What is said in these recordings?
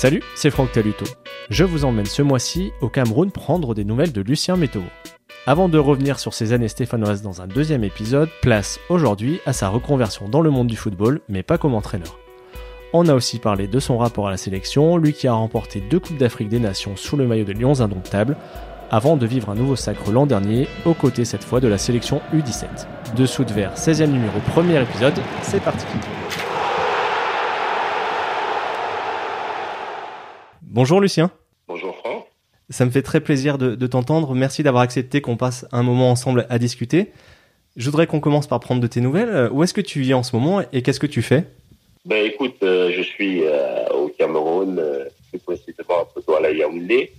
Salut, c'est Franck Taluto. Je vous emmène ce mois-ci au Cameroun prendre des nouvelles de Lucien Météo. Avant de revenir sur ses années stéphanoises dans un deuxième épisode, place aujourd'hui à sa reconversion dans le monde du football, mais pas comme entraîneur. On a aussi parlé de son rapport à la sélection, lui qui a remporté deux Coupes d'Afrique des Nations sous le maillot de Lions Indomptables, avant de vivre un nouveau sacre l'an dernier, aux côtés cette fois de la sélection U17. Dessous de verre, 16e numéro, premier épisode, c'est parti. Bonjour Lucien. Bonjour Franck. Ça me fait très plaisir de, t'entendre. Merci d'avoir accepté qu'on passe un moment ensemble à discuter. Je voudrais qu'on commence par prendre de tes nouvelles. Où est-ce que tu vis en ce moment et qu'est-ce que tu fais? Ben écoute, euh, je suis euh, au Cameroun, euh, plus précisément à la Yaoundé.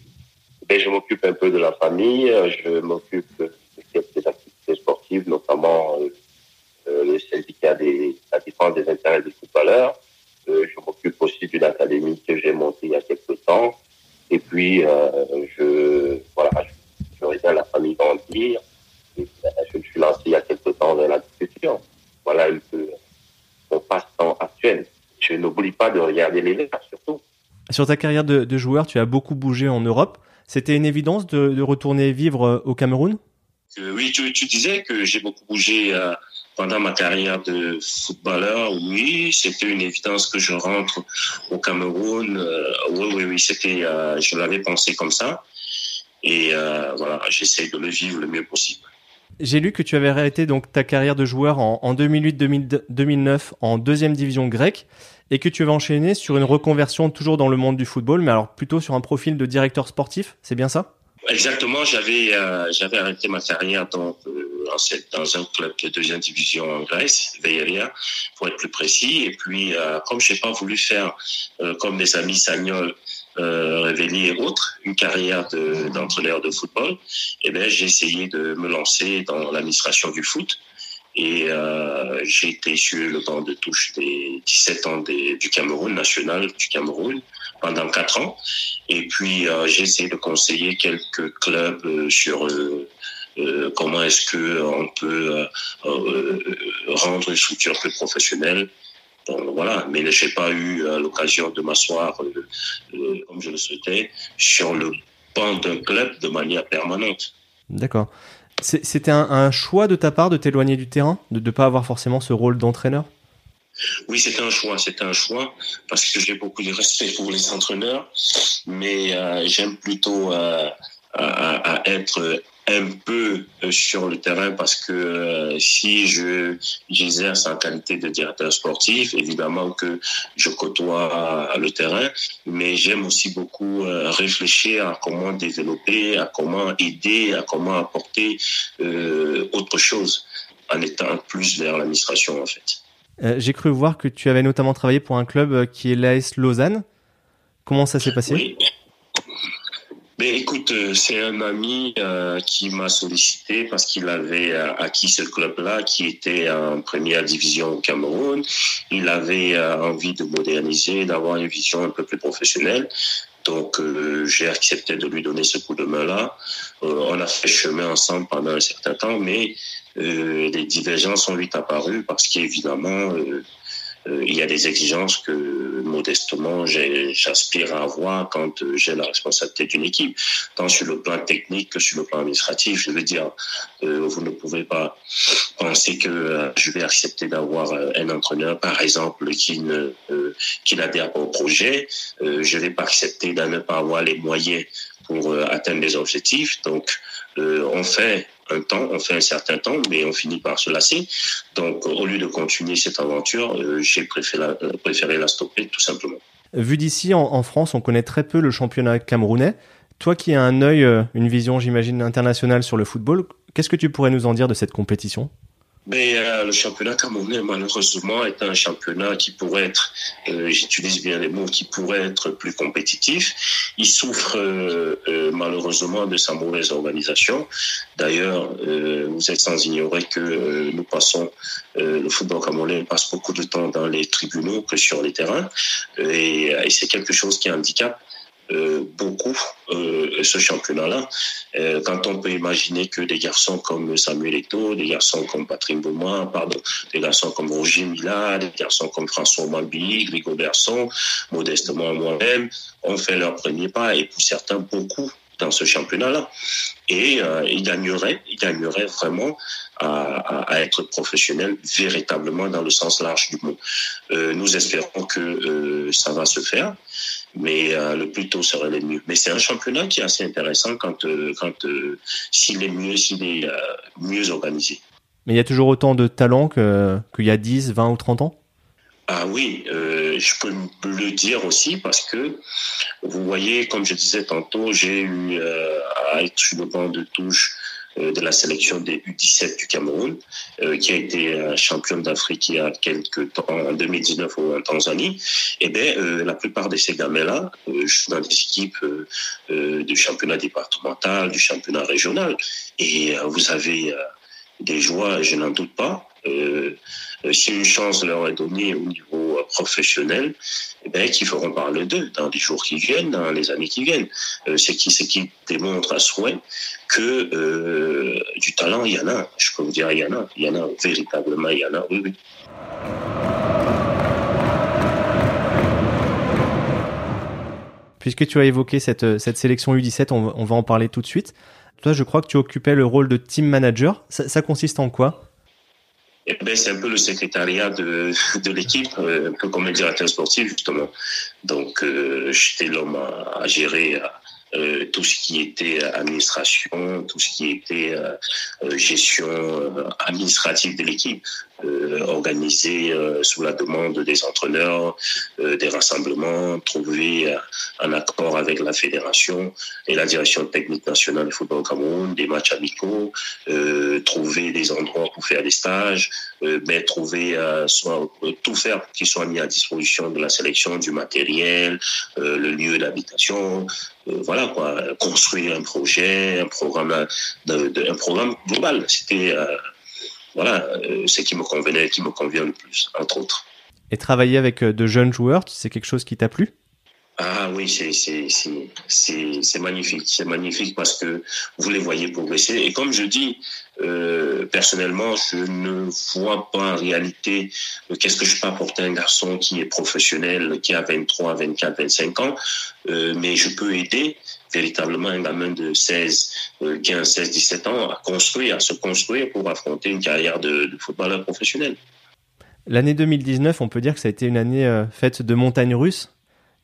Ben, je m'occupe un peu de la famille, je m'occupe des activités sportives, notamment le syndicat des, la défense des intérêts des footballeurs. Je m'occupe aussi d'une académie que j'ai montée il y a quelques temps. Et puis, euh, je, voilà, je, regarde la famille grandir. Et, ben, je me suis lancé il y a quelques temps dans la discussion. Voilà un peu mon passe-temps actuel. Je n'oublie pas de regarder les lettres, surtout. Sur ta carrière de, de, joueur, tu as beaucoup bougé en Europe. C'était une évidence de, de, retourner vivre euh, au Cameroun? Euh, Oui, tu, tu, disais que j'ai beaucoup bougé euh, pendant ma carrière de footballeur, oui, c'était une évidence que je rentre au Cameroun. Euh, oui, oui, oui, c'était, euh, je l'avais pensé comme ça. Et euh, voilà, j'essaie de le vivre le mieux possible. J'ai lu que tu avais arrêté donc ta carrière de joueur en, en 2008-2009 en deuxième division grecque et que tu avais enchaîné sur une reconversion toujours dans le monde du football, mais alors plutôt sur un profil de directeur sportif, c'est bien ça? Exactement, j'avais j'avais arrêté ma carrière dans un club de deuxième division en Grèce, Veilleria, pour être plus précis. Et puis, euh, comme j'ai pas voulu faire euh, comme mes amis Sagnol, euh, et autres, une carrière d'entraîneur de, de, football, eh ben j'ai essayé de me lancer dans l'administration du foot. Et euh, j'ai été sur le banc de touche des 17 ans du Cameroun, national du Cameroun, pendant quatre ans. Et puis, j'ai essayé de conseiller quelques clubs sur euh, euh, comment est-ce que on peut rendre une structure plus professionnelle. Donc, voilà, mais je n'ai pas eu l'occasion de m'asseoir, comme je le souhaitais, sur le banc d'un club de manière permanente. D'accord. C'était un, un, choix de ta part de t'éloigner du terrain, de ne pas avoir forcément ce rôle d'entraîneur? Oui, c'est un choix, c'est un choix parce que j'ai beaucoup de respect pour les entraîneurs, mais euh, j'aime plutôt euh, à, à, être un peu euh, sur le terrain parce que euh, si je j'exerce en qualité de directeur sportif, évidemment que je côtoie le terrain, mais j'aime aussi beaucoup euh, réfléchir à comment développer, à comment aider, à comment apporter euh, autre chose en étant plus vers l'administration en fait. Euh, J'ai cru voir que tu avais notamment travaillé pour un club euh, qui est l'AS Lausanne. Comment ça s'est passé? Oui. Mais écoute, euh, c'est un ami euh, qui m'a sollicité parce qu'il avait euh, acquis ce club-là qui était en première division au Cameroun. Il avait envie de moderniser, d'avoir une vision un peu plus professionnelle. Donc, j'ai accepté de lui donner ce coup de main-là. On a fait chemin ensemble pendant un certain temps, mais les divergences sont vite apparues parce qu'évidemment, il y a des exigences que modestement j'aspire à avoir quand j'ai la responsabilité d'une équipe, tant sur le plan technique que sur le plan administratif. Je veux dire, vous ne pouvez pas penser que je vais accepter d'avoir un entraîneur, par exemple, qui ne qui n'adhère pas au projet. je ne vais pas accepter de ne pas avoir les moyens pour atteindre les objectifs. Donc, on fait un temps, on fait un certain temps, mais on finit par se lasser. Donc, au lieu de continuer cette aventure, euh, j'ai préféré, la, préféré la stopper tout simplement. Vu d'ici, en, en, France, on connaît très peu le championnat camerounais. Toi qui as un œil, euh, une vision, j'imagine, internationale sur le football, qu'est-ce que tu pourrais nous en dire de cette compétition? Mais euh, le championnat camerounais, malheureusement, est un championnat qui pourrait être, euh, j'utilise bien les mots, qui pourrait être plus compétitif. Il souffre euh, euh malheureusement de sa mauvaise organisation. D'ailleurs, euh, vous êtes sans ignorer que euh, nous passons, le football camerounais passe beaucoup de temps dans les tribunaux que sur les terrains. Et, et c'est quelque chose qui handicape beaucoup ce championnat-là. quand on peut imaginer que des garçons comme Samuel Eto'o, des garçons comme Patrick Beaumont, pardon, des garçons comme Roger Mila, des garçons comme François Mambi, Grégo Berson, modestement moi-même, ont fait leur premier pas et pour certains beaucoup dans ce championnat-là. Et euh, il gagnerait, il gagnerait vraiment à, être professionnel véritablement dans le sens large du mot. Euh, nous espérons que euh, ça va se faire, mais le plus tôt serait le mieux. Mais c'est un championnat qui est assez intéressant quand, quand s'il est mieux, s'il est mieux organisé. Mais il y a toujours autant de talent qu'il y a 10, 20 ou 30 ans? Ah oui, euh, je peux le dire aussi parce que vous voyez, comme je disais tantôt, j'ai eu euh, à être sur le banc de touche euh, de la sélection des U17 du Cameroun, qui a été champion d'Afrique il y a quelques temps, en 2019 en Tanzanie. Et eh bien, la plupart de ces gamins-là, je suis dans des équipes du championnat départemental, du championnat régional. Et vous avez des joies, je n'en doute pas. Euh, si une chance leur est donnée au niveau euh, professionnel, eh bien, qu'ils feront parler d'eux dans les jours qui viennent, dans les années qui viennent. Euh, ce qui, ce qui démontre à souhait que du talent, il y en a. Je peux vous dire, il y en a. Il y en a, véritablement, il y en a. Oui, oui. Puisque tu as évoqué cette, cette sélection U17, on, va en parler tout de suite. Toi, je crois que tu occupais le rôle de team manager. ça consiste en quoi? Eh ben, c'est un peu le secrétariat de, de l'équipe, euh, un peu comme un directeur sportif, justement. Donc, euh, j'étais l'homme à, à, gérer euh, tout ce qui était administration, tout ce qui était euh, euh, gestion administrative de l'équipe, organisée sous la demande des entraîneurs, des rassemblements, trouver un accord avec la fédération et la direction technique nationale du football au Cameroun, des matchs amicaux, trouver des endroits pour faire des stages, mais trouver soit tout faire pour qu'ils soient mis à disposition de la sélection du matériel, le lieu d'habitation, voilà quoi, construire un projet, un programme, un programme global. C'était euh, voilà euh, ce qui me convenait, qui me convient le plus, entre autres. Et travailler avec euh, de jeunes joueurs, c'est quelque chose qui t'a plu? Ah oui, c'est magnifique. C'est magnifique parce que vous les voyez progresser. Et comme je dis, euh, personnellement, je ne vois pas en réalité euh, qu'est-ce que je peux apporter à un garçon qui est professionnel, qui a 23, 24, 25 ans, euh, mais je peux aider véritablement un gamin de 16, 15, 16, 17 ans à construire, à se construire pour affronter une carrière de, de footballeur professionnel. L'année 2019, on peut dire que ça a été une année faite de montagnes russes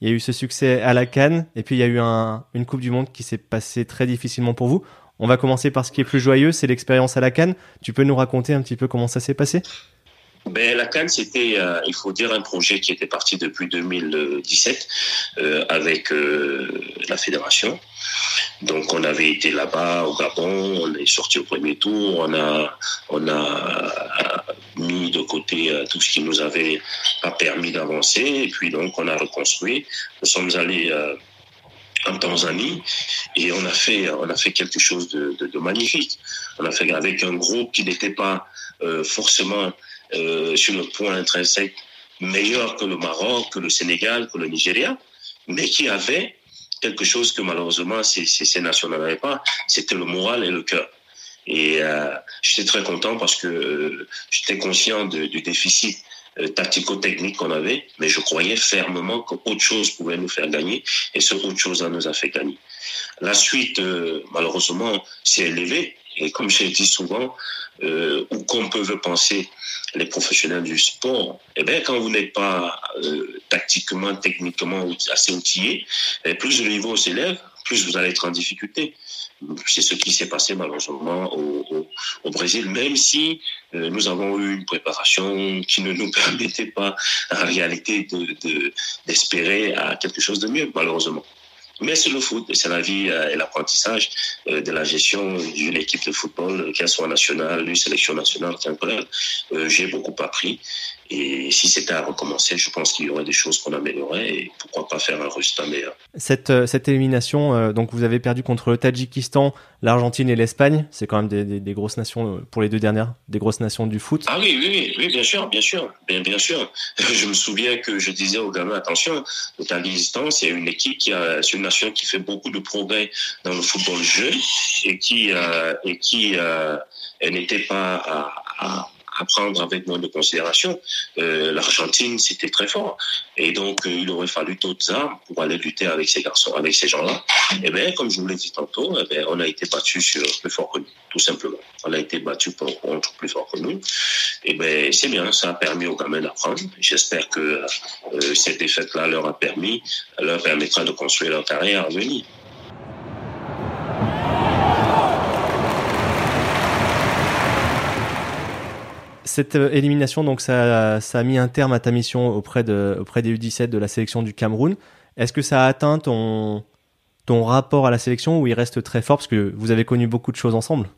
il y a eu ce succès à la Cannes, et puis il y a eu une Coupe du Monde qui s'est passée très difficilement pour vous. On va commencer par ce qui est plus joyeux, c'est l'expérience à la Cannes. Tu peux nous raconter un petit peu comment ça s'est passé? Ben, la Cannes, c'était, euh, il faut dire, un projet qui était parti depuis 2017 euh, avec euh, la fédération. Donc, on avait été là-bas au Gabon, on est sorti au premier tour, on a, on a mis de côté tout ce qui nous avait pas permis d'avancer, et puis donc on a reconstruit. Nous sommes allés en Tanzanie et on a fait on a fait quelque chose de, de, de magnifique. On a fait avec un groupe qui n'était pas forcément euh, sur le point intrinsèque meilleur que le Maroc, que le Sénégal, que le Nigeria, mais qui avait quelque chose que malheureusement ces, ces, nations n'avaient pas, c'était le moral et le cœur. Et euh, j'étais très content parce que euh, j'étais conscient de, du déficit euh, tactico-technique qu'on avait, mais je croyais fermement qu'autre chose pouvait nous faire gagner, et ce autre chose-là nous a fait gagner. La suite, euh, malheureusement, s'est élevée, et comme je l'ai dit souvent, euh, ou qu'on peut penser les professionnels du sport, eh bien, quand vous n'êtes pas euh, tactiquement, techniquement assez outillé, eh, plus le niveau s'élève, plus vous allez être en difficulté. C'est ce qui s'est passé malheureusement au, Brésil, même si euh, nous avons eu une préparation qui ne nous permettait pas en réalité d'espérer de, à quelque chose de mieux, malheureusement. Mais c'est le foot, c'est la vie euh, et l'apprentissage euh, de la gestion d'une équipe de football, qu'elle soit nationale, une sélection nationale, euh, j'ai beaucoup appris. Et si c'était à recommencer, je pense qu'il y aurait des choses qu'on améliorerait et pourquoi pas faire un résultat meilleur. Cette, euh, cette élimination, euh, donc vous avez perdu contre le Tadjikistan, l'Argentine et l'Espagne. C'est quand même des, des, des, grosses nations euh, pour les deux dernières, des grosses nations du foot. Ah oui, oui, oui, bien sûr, bien sûr, bien, bien sûr. Je me souviens que je disais aux gamins, attention, le Tadjikistan, c'est une équipe qui a, c'est une nation qui fait beaucoup de progrès dans le football jeune et qui, euh, et qui, euh, elle n'était pas à, à à prendre avec moins de considération. Euh, L'Argentine, c'était très fort. Et donc, euh, il aurait fallu d'autres armes pour aller lutter avec ces garçons, avec ces gens-là. Et bien, comme je vous l'ai dit tantôt, eh on a été battu sur plus fort que nous, tout simplement. On a été battu contre plus fort que nous. Et bien, c'est bien, ça a permis aux gamins d'apprendre. J'espère que euh, cette défaite-là leur a permis, leur permettra de construire leur carrière à venir. Cette euh, élimination, donc ça, a mis un terme à ta mission auprès, auprès des U17 de la sélection du Cameroun. Est-ce que ça a atteint ton, ton rapport à la sélection où il reste très fort? Parce que vous avez connu beaucoup de choses ensemble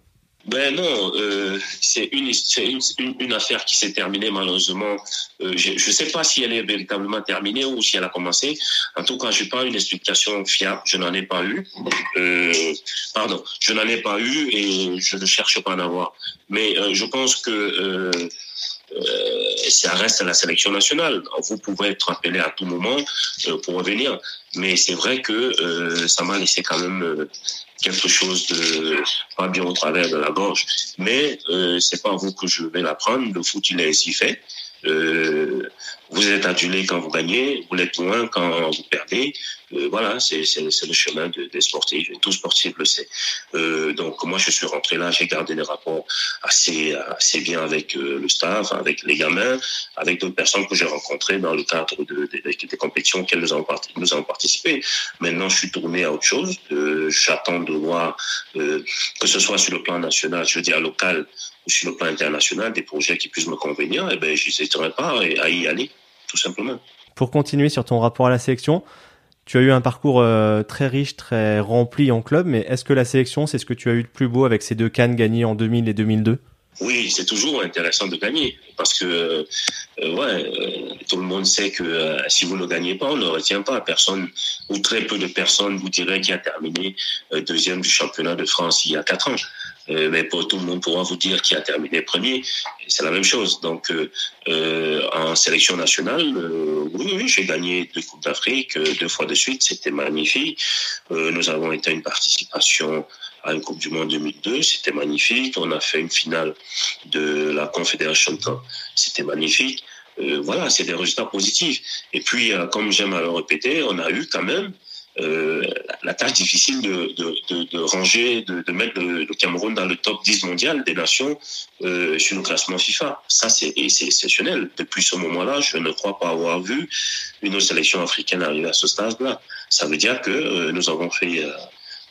ben non, euh, c'est une, une, une, affaire qui s'est terminée malheureusement. Euh, je ne sais pas si elle est véritablement terminée ou si elle a commencé. En tout cas, je n'ai pas une explication fiable. Je n'en ai pas eu. Euh, pardon, je n'en ai pas eu et je ne cherche pas à en avoir. Mais euh, je pense que euh, ça reste la sélection nationale. Vous pouvez être appelé à tout moment pour revenir. Mais c'est vrai que ça m'a laissé quand même quelque chose de pas bien au travers de la gorge. Mais euh, c'est pas vous que je vais l'apprendre. Le foot, il est ainsi fait. Euh, vous êtes adulé quand vous gagnez, vous l'êtes moins quand vous perdez. Euh, voilà, c'est le chemin de, des sportifs. Tout sportif le sait. Euh, donc moi, je suis rentré là, j'ai gardé des rapports assez assez bien avec euh, le staff, avec les gamins, avec d'autres personnes que j'ai rencontrées dans le cadre de, de, des compétitions auxquelles nous avons, nous avons participé. Maintenant, je suis tourné à autre chose. Euh, J'attends de voir euh, que ce soit sur le plan national, je veux dire local ou sur le plan international, des projets qui puissent me convenir. Eh ben, j'hésiterai pas à y aller, tout simplement. Pour continuer sur ton rapport à la sélection, tu as eu un parcours euh, très riche, très rempli en club, mais est-ce que la sélection, c'est ce que tu as eu de plus beau avec ces deux cannes gagnées en 2000 et 2002 oui, c'est toujours intéressant de gagner parce que euh, ouais, euh, tout le monde sait que si vous ne gagnez pas, on ne retient pas. Personne ou très peu de personnes vous diraient qui a terminé deuxième du championnat de France il y a quatre ans. Euh, mais pour tout le monde pourra vous dire qui a terminé premier. C'est la même chose. Donc en sélection nationale, oui, oui, j'ai gagné deux coupes d'Afrique deux fois de suite. C'était magnifique. nous avons été une participation à une Coupe du Monde 2002. C'était magnifique. On a fait une finale de la Confédération Cup. C'était magnifique. Euh, voilà, c'est des résultats positifs. Et puis, euh, comme j'aime à le répéter, on a eu quand même euh, la tâche difficile de, ranger, de, mettre le, Cameroun dans le top 10 mondial des nations euh, sur le classement FIFA. Ça, c'est exceptionnel. Depuis ce moment-là, je ne crois pas avoir vu une sélection africaine arriver à ce stade-là. Ça veut dire que euh, nous avons fait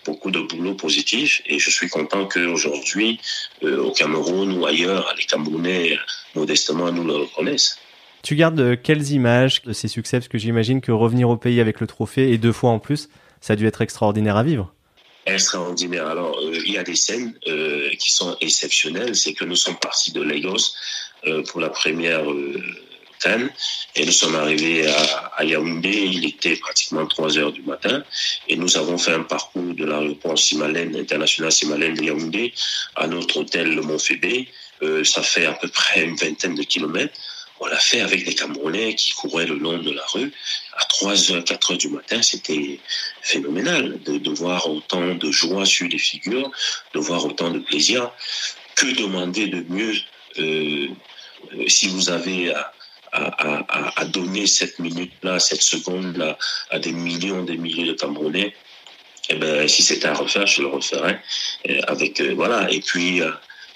beaucoup de boulot positif et je suis content qu'aujourd'hui, au Cameroun ou ailleurs, les Camerounais, modestement, nous le reconnaissent. Tu gardes quelles images de ces succès? Parce que j'imagine que revenir au pays avec le trophée, et deux fois en plus, ça a dû être extraordinaire à vivre. Extraordinaire. Alors, euh, il y a des scènes euh, qui sont exceptionnelles. C'est que nous sommes partis de Lagos euh, pour la première euh, Cannes et nous sommes arrivés à, à, Yaoundé. Il était pratiquement 3 heures du matin et nous avons fait un parcours de l'aéroport Simalène, international Simalène de Yaoundé à notre hôtel Le Mont-Fébé. Euh, ça fait à peu près une vingtaine de kilomètres. On l'a fait avec des Camerounais qui couraient le long de la rue à 3 heures, 4 heures du matin. C'était phénoménal de, voir autant de joie sur les figures, de voir autant de plaisir. Que demander de mieux euh, si vous avez à, donner cette minute-là, cette seconde-là à des millions, des milliers de Camerounais? Eh ben, si c'était à refaire, je le referais. avec, euh, voilà. Et puis, euh,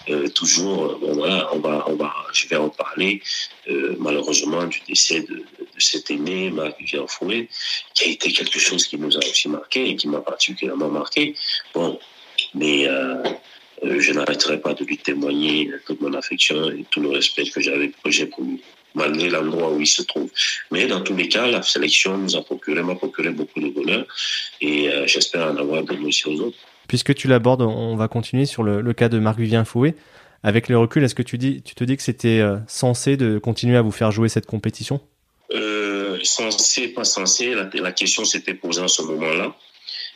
euh, toujours, bon voilà, on va, on va, je vais en parler euh, malheureusement du décès de, de cet aîné, Marc Fouet, qui a été quelque chose qui nous a aussi marqué et qui m'a particulièrement marqué. Bon, mais euh, je n'arrêterai pas de lui témoigner toute mon affection et tout le respect que j'avais j'ai pour lui malgré l'endroit où il se trouve. Mais dans tous les cas, la sélection nous a procuré, m'a procuré beaucoup de bonheur et euh, j'espère en avoir donné aussi aux autres. Puisque tu l'abordes, on va continuer sur le, cas de Marc-Vivien Fouet. Avec le recul, est-ce que tu, dis, tu te dis que c'était euh, censé de continuer à vous faire jouer cette compétition? Euh, Censé, pas censé, la, question s'était posée à ce moment-là.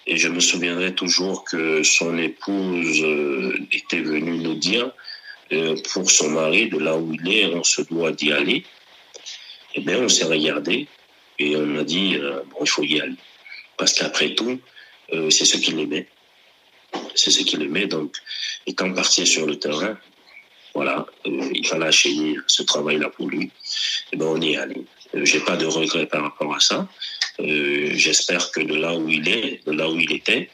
Et je me souviendrai toujours que son épouse euh, était venue nous dire, pour son mari, de là où il est, on se doit d'y aller. Eh bien, on s'est regardé et on a dit, bon, il faut y aller. Parce qu'après tout, c'est ce qu'il aimait c'est ce qu'il aimait. Donc, et quand partir sur le terrain, voilà, euh, il fallait enchaîner ce travail-là pour lui. Et eh ben, on y est allé. Euh, j'ai pas de regrets par rapport à ça. Euh, j'espère que de là où il est, de là où il était,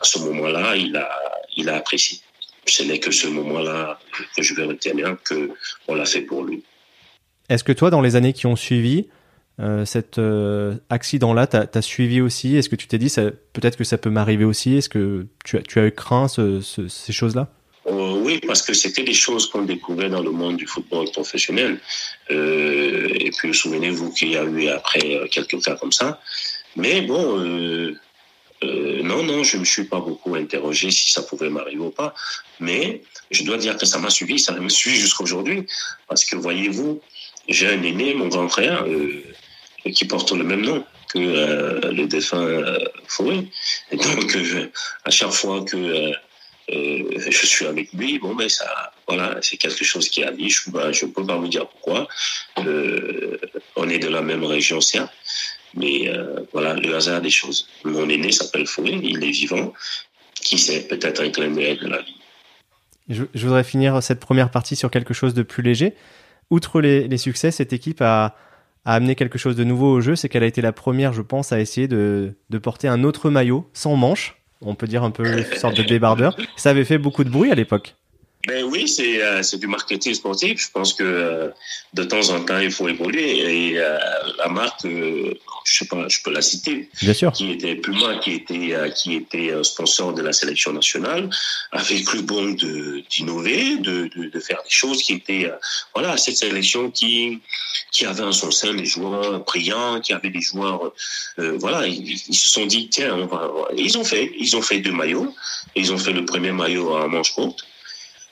à ce moment-là, il a, il a apprécié. Ce n'est que ce moment-là que je vais retenir que on l'a fait pour lui. Est-ce que toi, dans les années qui ont suivi, cet euh, accident-là, tu as, suivi aussi? Est-ce que tu t'es dit, peut-être que ça peut m'arriver aussi? Est-ce que tu as, tu as eu craint ces choses-là? Euh, Oui, parce que c'était des choses qu'on découvrait dans le monde du football professionnel. et puis, souvenez-vous qu'il y a eu après quelques cas comme ça. Mais bon, non, non, je ne me suis pas beaucoup interrogé si ça pouvait m'arriver ou pas. Mais je dois dire que ça m'a suivi, ça me suit jusqu'à aujourd'hui. Parce que voyez-vous, j'ai un aîné, mon grand frère, qui porte le même nom que euh, le défunt euh, Et donc, à chaque fois que euh, euh, je suis avec lui, bon, ben ça, voilà, c'est quelque chose qui a dit. Je ne peux pas vous dire pourquoi. on est de la même région, certes, mais voilà, le hasard des choses. Mon aîné s'appelle Fouet, il est vivant. Qui sait, peut-être un clin d'œil de la vie. Je, voudrais finir cette première partie sur quelque chose de plus léger. Outre les succès, cette équipe a, a amené quelque chose de nouveau au jeu, c'est qu'elle a été la première, je pense, à essayer de, de porter un autre maillot sans manche. On peut dire un peu une sorte de débardeur. Ça avait fait beaucoup de bruit à l'époque. Ben oui, c'est euh, c'est du marketing sportif. Je pense que euh, de temps en temps, il faut évoluer. Et euh, la marque, je sais pas, je peux la citer. Bien sûr. Qui était Puma, qui était qui était sponsor de la sélection nationale, avait cru bon de d'innover, de, de, de faire des choses qui étaient voilà cette sélection qui qui avait en son sein des joueurs brillants, qui avait des joueurs voilà, ils, se sont dit tiens, on va, ils ont fait, ils ont fait deux maillots. Ils ont fait le premier maillot à manche courte.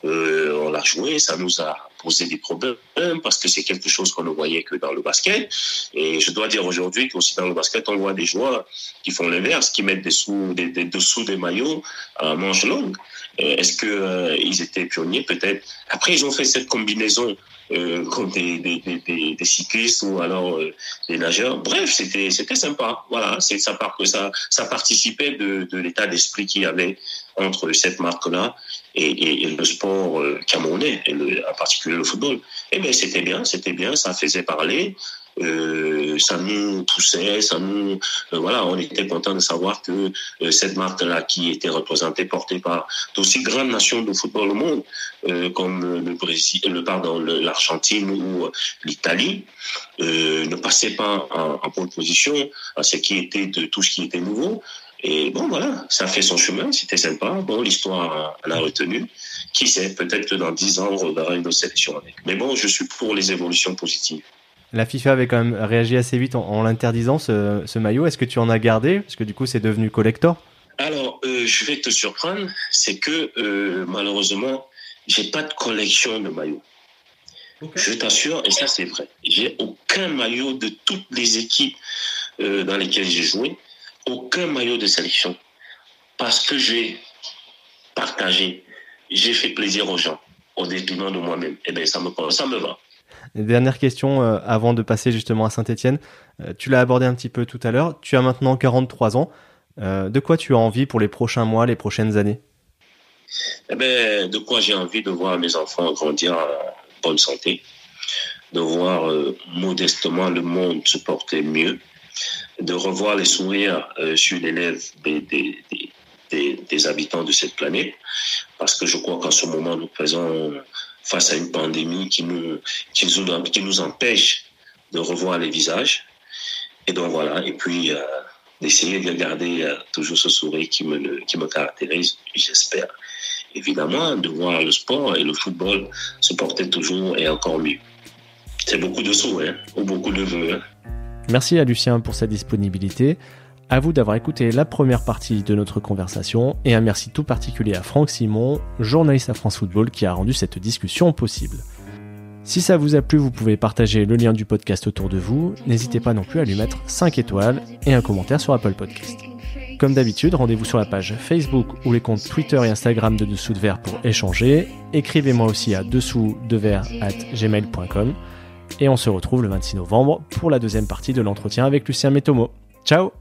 Euh, on l'a joué, ça nous a posé des problèmes parce que c'est quelque chose qu'on ne voyait que dans le basket. Et je dois dire aujourd'hui qu'aussi dans le basket, on voit des joueurs qui font l'inverse, qui mettent des, sous, des, dessous des maillots à manches longues. Euh, est-ce qu'ils euh, ils étaient pionniers Peut-être? Après, ils ont fait cette combinaison euh, comme des, des, des, des, cyclistes ou alors euh, des nageurs. Bref, c'était c'était sympa. Voilà, c'est ça que ça ça participait de, de l'état d'esprit qu'il y avait entre cette marque-là et, le sport euh, camerounais, en particulier le football. Eh bien, c'était bien, c'était bien, ça faisait parler. Euh, ça nous poussait, ça nous, euh, voilà, on était content de savoir que cette marque-là, qui était représentée, portée par d'aussi grandes nations de football au monde, comme le Brésil, le pardon, l'Argentine ou l'Italie, ne passait pas en, en pole position à ce qui était de tout ce qui était nouveau. Et bon, voilà, ça fait son chemin, c'était sympa. Bon, l'histoire, elle a retenu. Qui sait, peut-être que dans dix ans, on reverra une autre sélection avec. Mais bon, je suis pour les évolutions positives. La FIFA avait quand même réagi assez vite en, l'interdisant, ce, maillot. Est-ce que tu en as gardé? Parce que du coup, c'est devenu collector. Alors, euh, je vais te surprendre, c'est que euh, malheureusement, j'ai pas de collection de maillots. Je t'assure, et ça c'est vrai, j'ai aucun maillot de toutes les équipes euh, dans lesquelles j'ai joué, aucun maillot de sélection. Parce que j'ai partagé, j'ai fait plaisir aux gens, au détriment de moi-même. Eh bien, ça me, ça me va. Dernière question euh, avant de passer justement à Saint-Etienne. Euh, tu l'as abordé un petit peu tout à l'heure. Tu as maintenant 43 ans. Euh, de quoi tu as envie pour les prochains mois, les prochaines années? Eh ben, De quoi j'ai envie de voir mes enfants grandir en bonne santé, de voir modestement le monde se porter mieux, de revoir les sourires sur les lèvres des, des, des, habitants de cette planète, parce que je crois qu'en ce moment, nous faisons face à une pandémie qui nous, qui nous, qui nous empêche de revoir les visages. Et donc voilà, et puis euh, d'essayer de garder euh, toujours ce sourire qui me, qui me caractérise, j'espère. Évidemment, de voir le sport et le football se porter toujours et encore mieux. C'est beaucoup de souhaits, hein, ou beaucoup de vœux. Hein. Merci à Lucien pour sa disponibilité. À vous d'avoir écouté la première partie de notre conversation et un merci tout particulier à Franck Simon, journaliste à France Football, qui a rendu cette discussion possible. Si ça vous a plu, vous pouvez partager le lien du podcast autour de vous. N'hésitez pas non plus à lui mettre 5 étoiles et un commentaire sur Apple Podcast. Comme d'habitude, rendez-vous sur la page Facebook ou les comptes Twitter et Instagram de Dessous de Verre pour échanger. Écrivez-moi aussi à dessous de at gmail.com. Et on se retrouve le 26 novembre pour la deuxième partie de l'entretien avec Lucien Métomo. Ciao